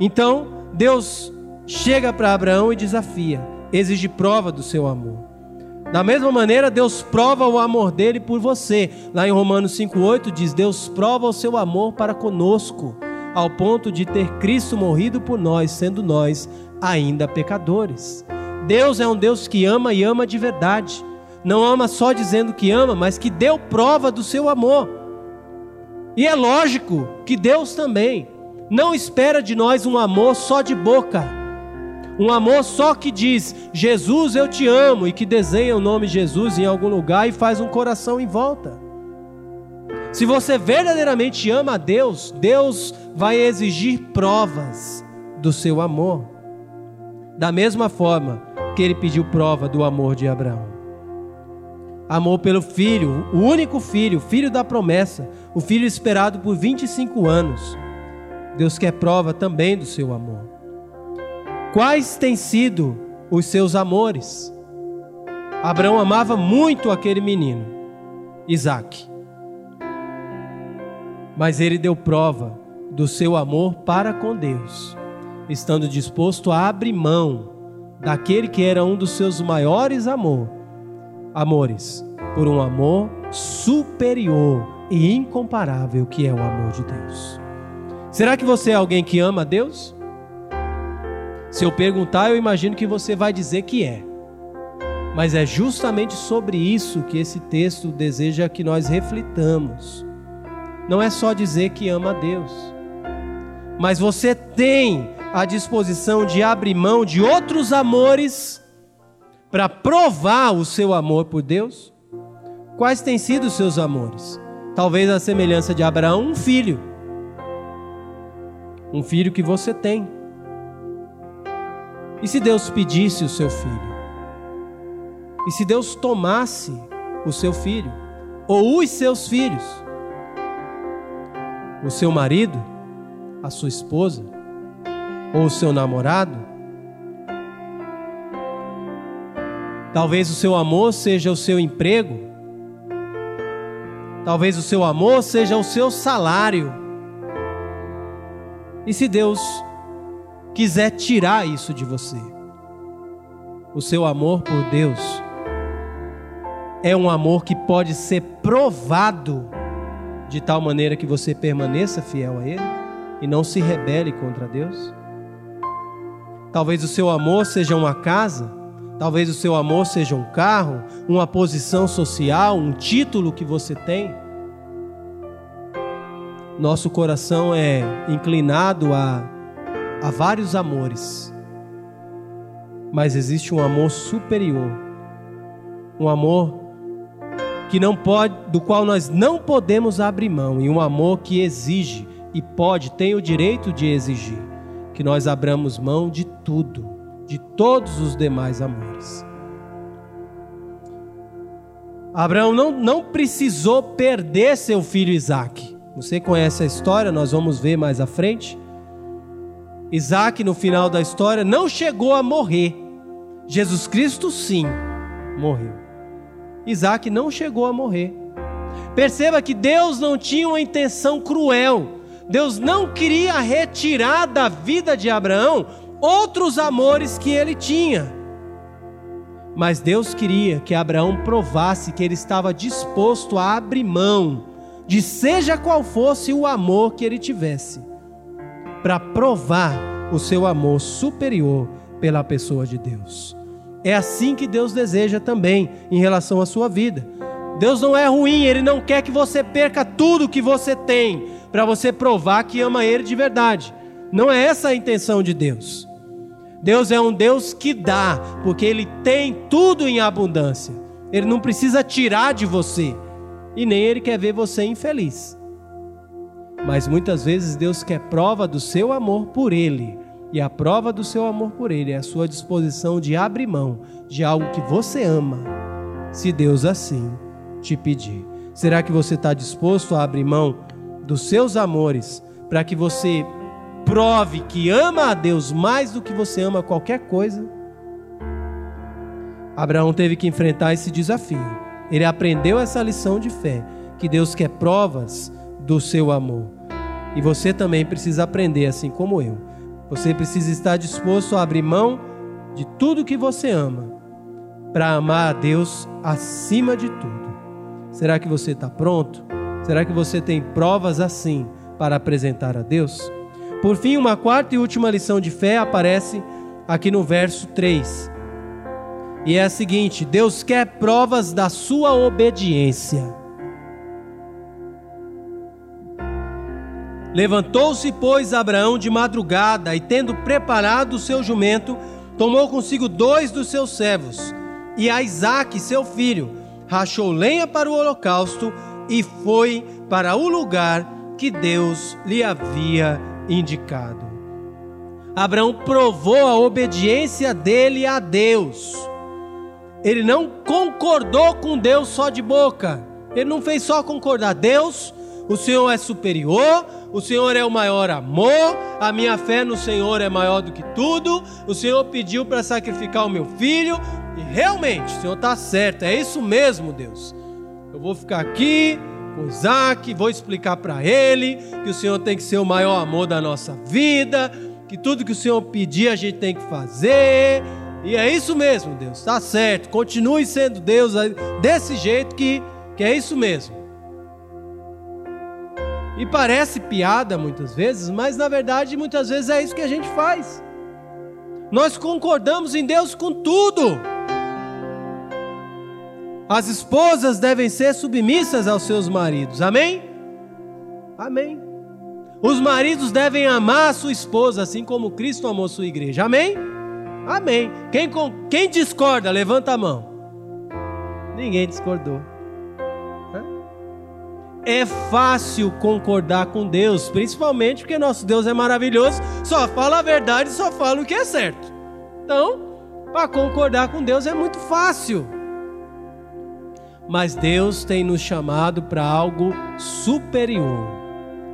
Speaker 1: Então Deus chega para Abraão e desafia, exige prova do seu amor. Da mesma maneira, Deus prova o amor dele por você. Lá em Romanos 5,8 diz: Deus prova o seu amor para conosco, ao ponto de ter Cristo morrido por nós, sendo nós ainda pecadores. Deus é um Deus que ama e ama de verdade. Não ama só dizendo que ama, mas que deu prova do seu amor. E é lógico que Deus também não espera de nós um amor só de boca um amor só que diz Jesus eu te amo e que desenha o nome Jesus em algum lugar e faz um coração em volta. Se você verdadeiramente ama a Deus, Deus vai exigir provas do seu amor. Da mesma forma que ele pediu prova do amor de Abraão. Amor pelo filho, o único filho, filho da promessa, o filho esperado por 25 anos. Deus quer prova também do seu amor. Quais têm sido os seus amores? Abraão amava muito aquele menino, Isaac. Mas ele deu prova do seu amor para com Deus, estando disposto a abrir mão daquele que era um dos seus maiores amor, amores, por um amor superior e incomparável que é o amor de Deus. Será que você é alguém que ama a Deus? Se eu perguntar, eu imagino que você vai dizer que é. Mas é justamente sobre isso que esse texto deseja que nós reflitamos. Não é só dizer que ama a Deus, mas você tem a disposição de abrir mão de outros amores para provar o seu amor por Deus? Quais têm sido os seus amores? Talvez a semelhança de Abraão, um filho. Um filho que você tem e se Deus pedisse o seu filho? E se Deus tomasse o seu filho? Ou os seus filhos? O seu marido? A sua esposa? Ou o seu namorado? Talvez o seu amor seja o seu emprego. Talvez o seu amor seja o seu salário. E se Deus quiser tirar isso de você. O seu amor por Deus é um amor que pode ser provado de tal maneira que você permaneça fiel a Ele e não se rebele contra Deus. Talvez o seu amor seja uma casa, talvez o seu amor seja um carro, uma posição social, um título que você tem. Nosso coração é inclinado a Há vários amores, mas existe um amor superior, um amor que não pode, do qual nós não podemos abrir mão, e um amor que exige e pode, tem o direito de exigir que nós abramos mão de tudo, de todos os demais amores. Abraão não, não precisou perder seu filho Isaac. Você conhece a história, nós vamos ver mais à frente. Isaac, no final da história, não chegou a morrer. Jesus Cristo, sim, morreu. Isaac não chegou a morrer. Perceba que Deus não tinha uma intenção cruel. Deus não queria retirar da vida de Abraão outros amores que ele tinha. Mas Deus queria que Abraão provasse que ele estava disposto a abrir mão de seja qual fosse o amor que ele tivesse para provar o seu amor superior pela pessoa de Deus. É assim que Deus deseja também em relação à sua vida. Deus não é ruim, Ele não quer que você perca tudo que você tem para você provar que ama Ele de verdade. Não é essa a intenção de Deus. Deus é um Deus que dá, porque Ele tem tudo em abundância. Ele não precisa tirar de você. E nem ele quer ver você infeliz. Mas muitas vezes Deus quer prova do seu amor por ele. E a prova do seu amor por ele é a sua disposição de abrir mão de algo que você ama, se Deus assim te pedir. Será que você está disposto a abrir mão dos seus amores para que você prove que ama a Deus mais do que você ama qualquer coisa? Abraão teve que enfrentar esse desafio. Ele aprendeu essa lição de fé, que Deus quer provas do seu amor. E você também precisa aprender, assim como eu. Você precisa estar disposto a abrir mão de tudo que você ama para amar a Deus acima de tudo. Será que você está pronto? Será que você tem provas assim para apresentar a Deus? Por fim, uma quarta e última lição de fé aparece aqui no verso 3. E é a seguinte: Deus quer provas da sua obediência. Levantou-se, pois, Abraão de madrugada e, tendo preparado o seu jumento, tomou consigo dois dos seus servos e a Isaque, seu filho, rachou lenha para o holocausto e foi para o lugar que Deus lhe havia indicado. Abraão provou a obediência dele a Deus. Ele não concordou com Deus só de boca. Ele não fez só concordar. Deus, o Senhor é superior, o Senhor é o maior amor, a minha fé no Senhor é maior do que tudo. O Senhor pediu para sacrificar o meu filho, e realmente, o Senhor está certo, é isso mesmo, Deus. Eu vou ficar aqui com Isaac, vou explicar para ele que o Senhor tem que ser o maior amor da nossa vida, que tudo que o Senhor pedir a gente tem que fazer. E é isso mesmo, Deus, está certo. Continue sendo Deus desse jeito que, que é isso mesmo. E parece piada muitas vezes, mas na verdade muitas vezes é isso que a gente faz. Nós concordamos em Deus com tudo. As esposas devem ser submissas aos seus maridos. Amém? Amém. Os maridos devem amar a sua esposa assim como Cristo amou sua igreja. Amém? Amém. Quem, quem discorda, levanta a mão. Ninguém discordou. É fácil concordar com Deus, principalmente porque nosso Deus é maravilhoso, só fala a verdade, só fala o que é certo. Então, para concordar com Deus é muito fácil. Mas Deus tem nos chamado para algo superior,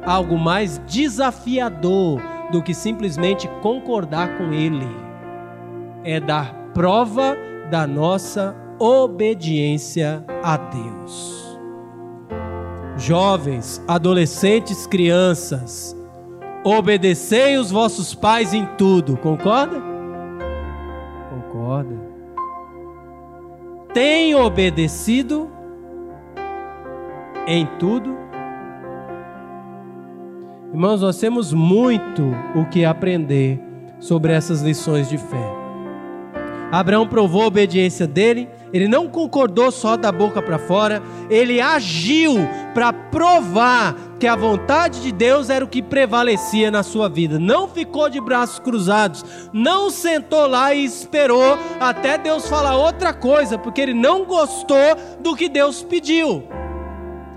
Speaker 1: algo mais desafiador do que simplesmente concordar com Ele. É dar prova da nossa obediência a Deus jovens, adolescentes, crianças, obedecei os vossos pais em tudo, concorda? Concorda. Tem obedecido em tudo? Irmãos, nós temos muito o que aprender sobre essas lições de fé. Abraão provou a obediência dele ele não concordou só da boca para fora, ele agiu para provar que a vontade de Deus era o que prevalecia na sua vida. Não ficou de braços cruzados, não sentou lá e esperou até Deus falar outra coisa, porque ele não gostou do que Deus pediu.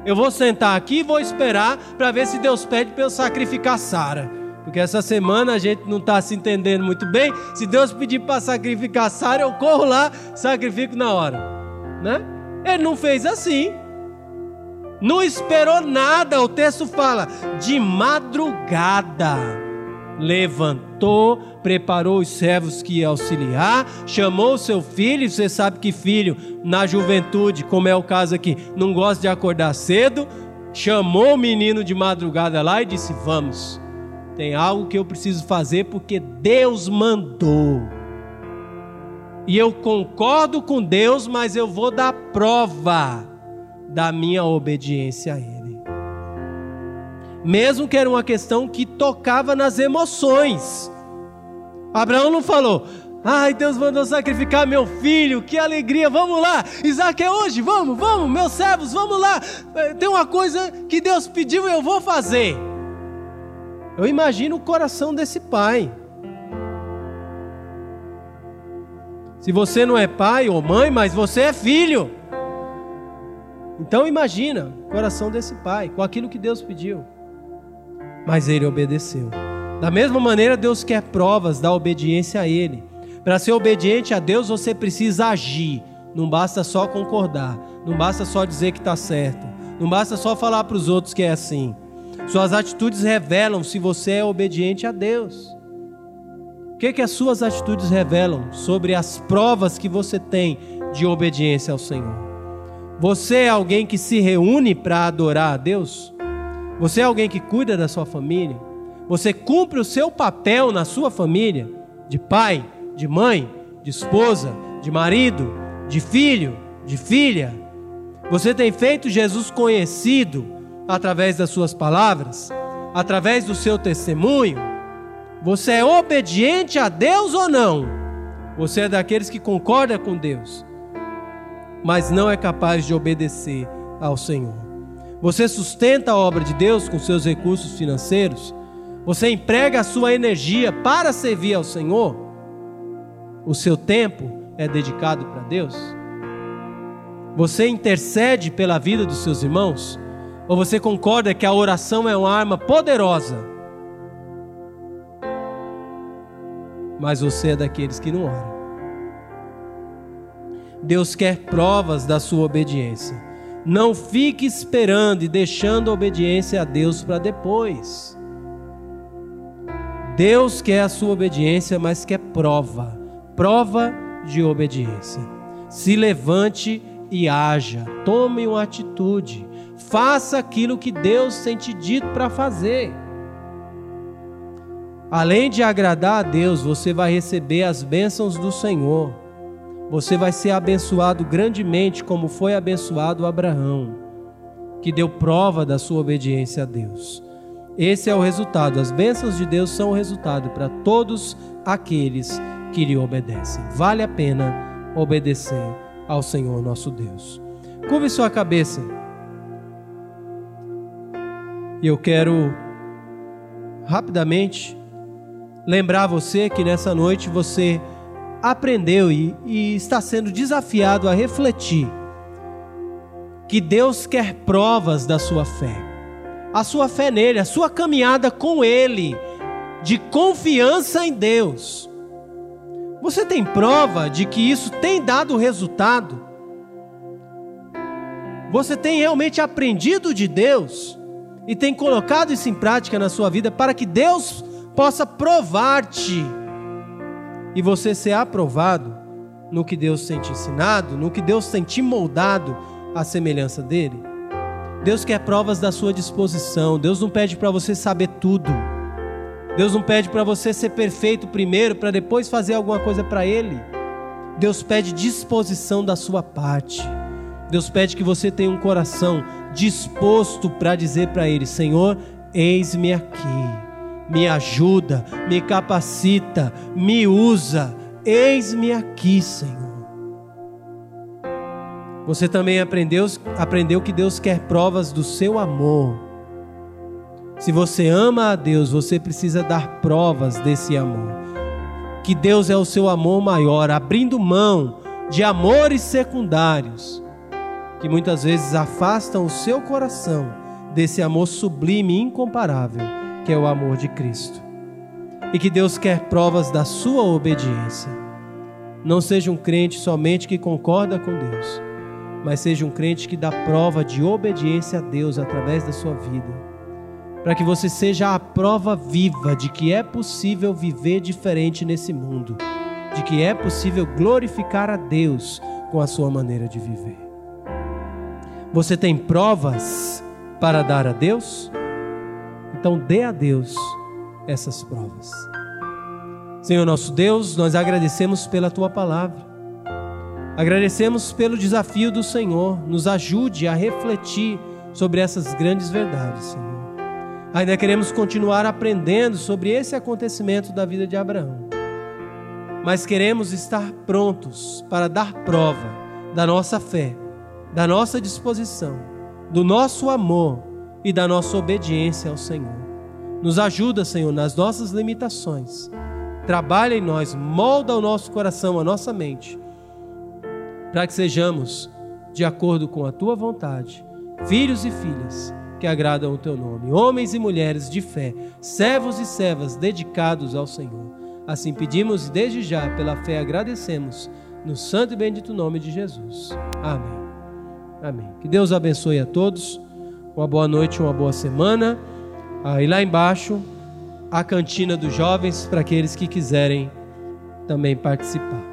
Speaker 1: Eu vou sentar aqui e vou esperar para ver se Deus pede para eu sacrificar Sara. Porque essa semana a gente não está se entendendo muito bem. Se Deus pedir para sacrificar Sara, eu corro lá, sacrifico na hora. Né? Ele não fez assim. Não esperou nada. O texto fala: de madrugada levantou, preparou os servos que iam auxiliar, chamou seu filho. Você sabe que filho, na juventude, como é o caso aqui, não gosta de acordar cedo. Chamou o menino de madrugada lá e disse: Vamos tem algo que eu preciso fazer porque Deus mandou. E eu concordo com Deus, mas eu vou dar prova da minha obediência a Ele. Mesmo que era uma questão que tocava nas emoções. Abraão não falou, Ai, Deus mandou sacrificar meu filho, que alegria, vamos lá. Isaac é hoje, vamos, vamos, meus servos, vamos lá. Tem uma coisa que Deus pediu e eu vou fazer. Eu imagino o coração desse pai. Se você não é pai ou mãe, mas você é filho. Então imagina o coração desse pai com aquilo que Deus pediu. Mas ele obedeceu. Da mesma maneira, Deus quer provas da obediência a ele. Para ser obediente a Deus, você precisa agir. Não basta só concordar, não basta só dizer que está certo, não basta só falar para os outros que é assim. Suas atitudes revelam se você é obediente a Deus. O que, que as suas atitudes revelam sobre as provas que você tem de obediência ao Senhor? Você é alguém que se reúne para adorar a Deus? Você é alguém que cuida da sua família? Você cumpre o seu papel na sua família? De pai, de mãe, de esposa, de marido, de filho, de filha? Você tem feito Jesus conhecido através das suas palavras? Através do seu testemunho? Você é obediente a Deus ou não? Você é daqueles que concorda com Deus? mas não é capaz de obedecer ao Senhor. Você sustenta a obra de Deus com seus recursos financeiros? Você emprega a sua energia para servir ao Senhor? O seu tempo é dedicado para Deus? Você intercede pela vida dos seus irmãos? Ou você concorda que a oração é uma arma poderosa? Mas você é daqueles que não oram. Deus quer provas da sua obediência. Não fique esperando e deixando a obediência a Deus para depois. Deus quer a sua obediência, mas quer prova prova de obediência. Se levante e haja, tome uma atitude, faça aquilo que Deus tem te dito para fazer. Além de agradar a Deus, você vai receber as bênçãos do Senhor você vai ser abençoado grandemente, como foi abençoado Abraão, que deu prova da sua obediência a Deus. Esse é o resultado. As bênçãos de Deus são o resultado para todos aqueles que lhe obedecem. Vale a pena obedecer ao Senhor nosso Deus. Curve sua cabeça. E eu quero rapidamente lembrar você que nessa noite você aprendeu e, e está sendo desafiado a refletir que Deus quer provas da sua fé. A sua fé nele, a sua caminhada com ele, de confiança em Deus. Você tem prova de que isso tem dado resultado? Você tem realmente aprendido de Deus e tem colocado isso em prática na sua vida para que Deus possa provar-te e você ser aprovado no que Deus tem te ensinado, no que Deus tem te moldado à semelhança dele. Deus quer provas da sua disposição. Deus não pede para você saber tudo. Deus não pede para você ser perfeito primeiro para depois fazer alguma coisa para ele. Deus pede disposição da sua parte. Deus pede que você tenha um coração disposto para dizer para ele: Senhor, eis-me aqui me ajuda, me capacita, me usa. Eis-me aqui, Senhor. Você também aprendeu, aprendeu que Deus quer provas do seu amor. Se você ama a Deus, você precisa dar provas desse amor. Que Deus é o seu amor maior, abrindo mão de amores secundários que muitas vezes afastam o seu coração desse amor sublime e incomparável que é o amor de Cristo. E que Deus quer provas da sua obediência. Não seja um crente somente que concorda com Deus, mas seja um crente que dá prova de obediência a Deus através da sua vida. Para que você seja a prova viva de que é possível viver diferente nesse mundo, de que é possível glorificar a Deus com a sua maneira de viver. Você tem provas para dar a Deus? Então dê a Deus essas provas. Senhor nosso Deus, nós agradecemos pela tua palavra. Agradecemos pelo desafio do Senhor. Nos ajude a refletir sobre essas grandes verdades, Senhor. Ainda queremos continuar aprendendo sobre esse acontecimento da vida de Abraão. Mas queremos estar prontos para dar prova da nossa fé, da nossa disposição, do nosso amor e da nossa obediência ao Senhor. Nos ajuda, Senhor, nas nossas limitações. Trabalha em nós, molda o nosso coração, a nossa mente, para que sejamos de acordo com a tua vontade, filhos e filhas que agradam o teu nome, homens e mulheres de fé, servos e servas dedicados ao Senhor. Assim pedimos desde já, pela fé agradecemos, no santo e bendito nome de Jesus. Amém. Amém. Que Deus abençoe a todos. Uma boa noite, uma boa semana. Ah, e lá embaixo, a cantina dos jovens para aqueles que quiserem também participar.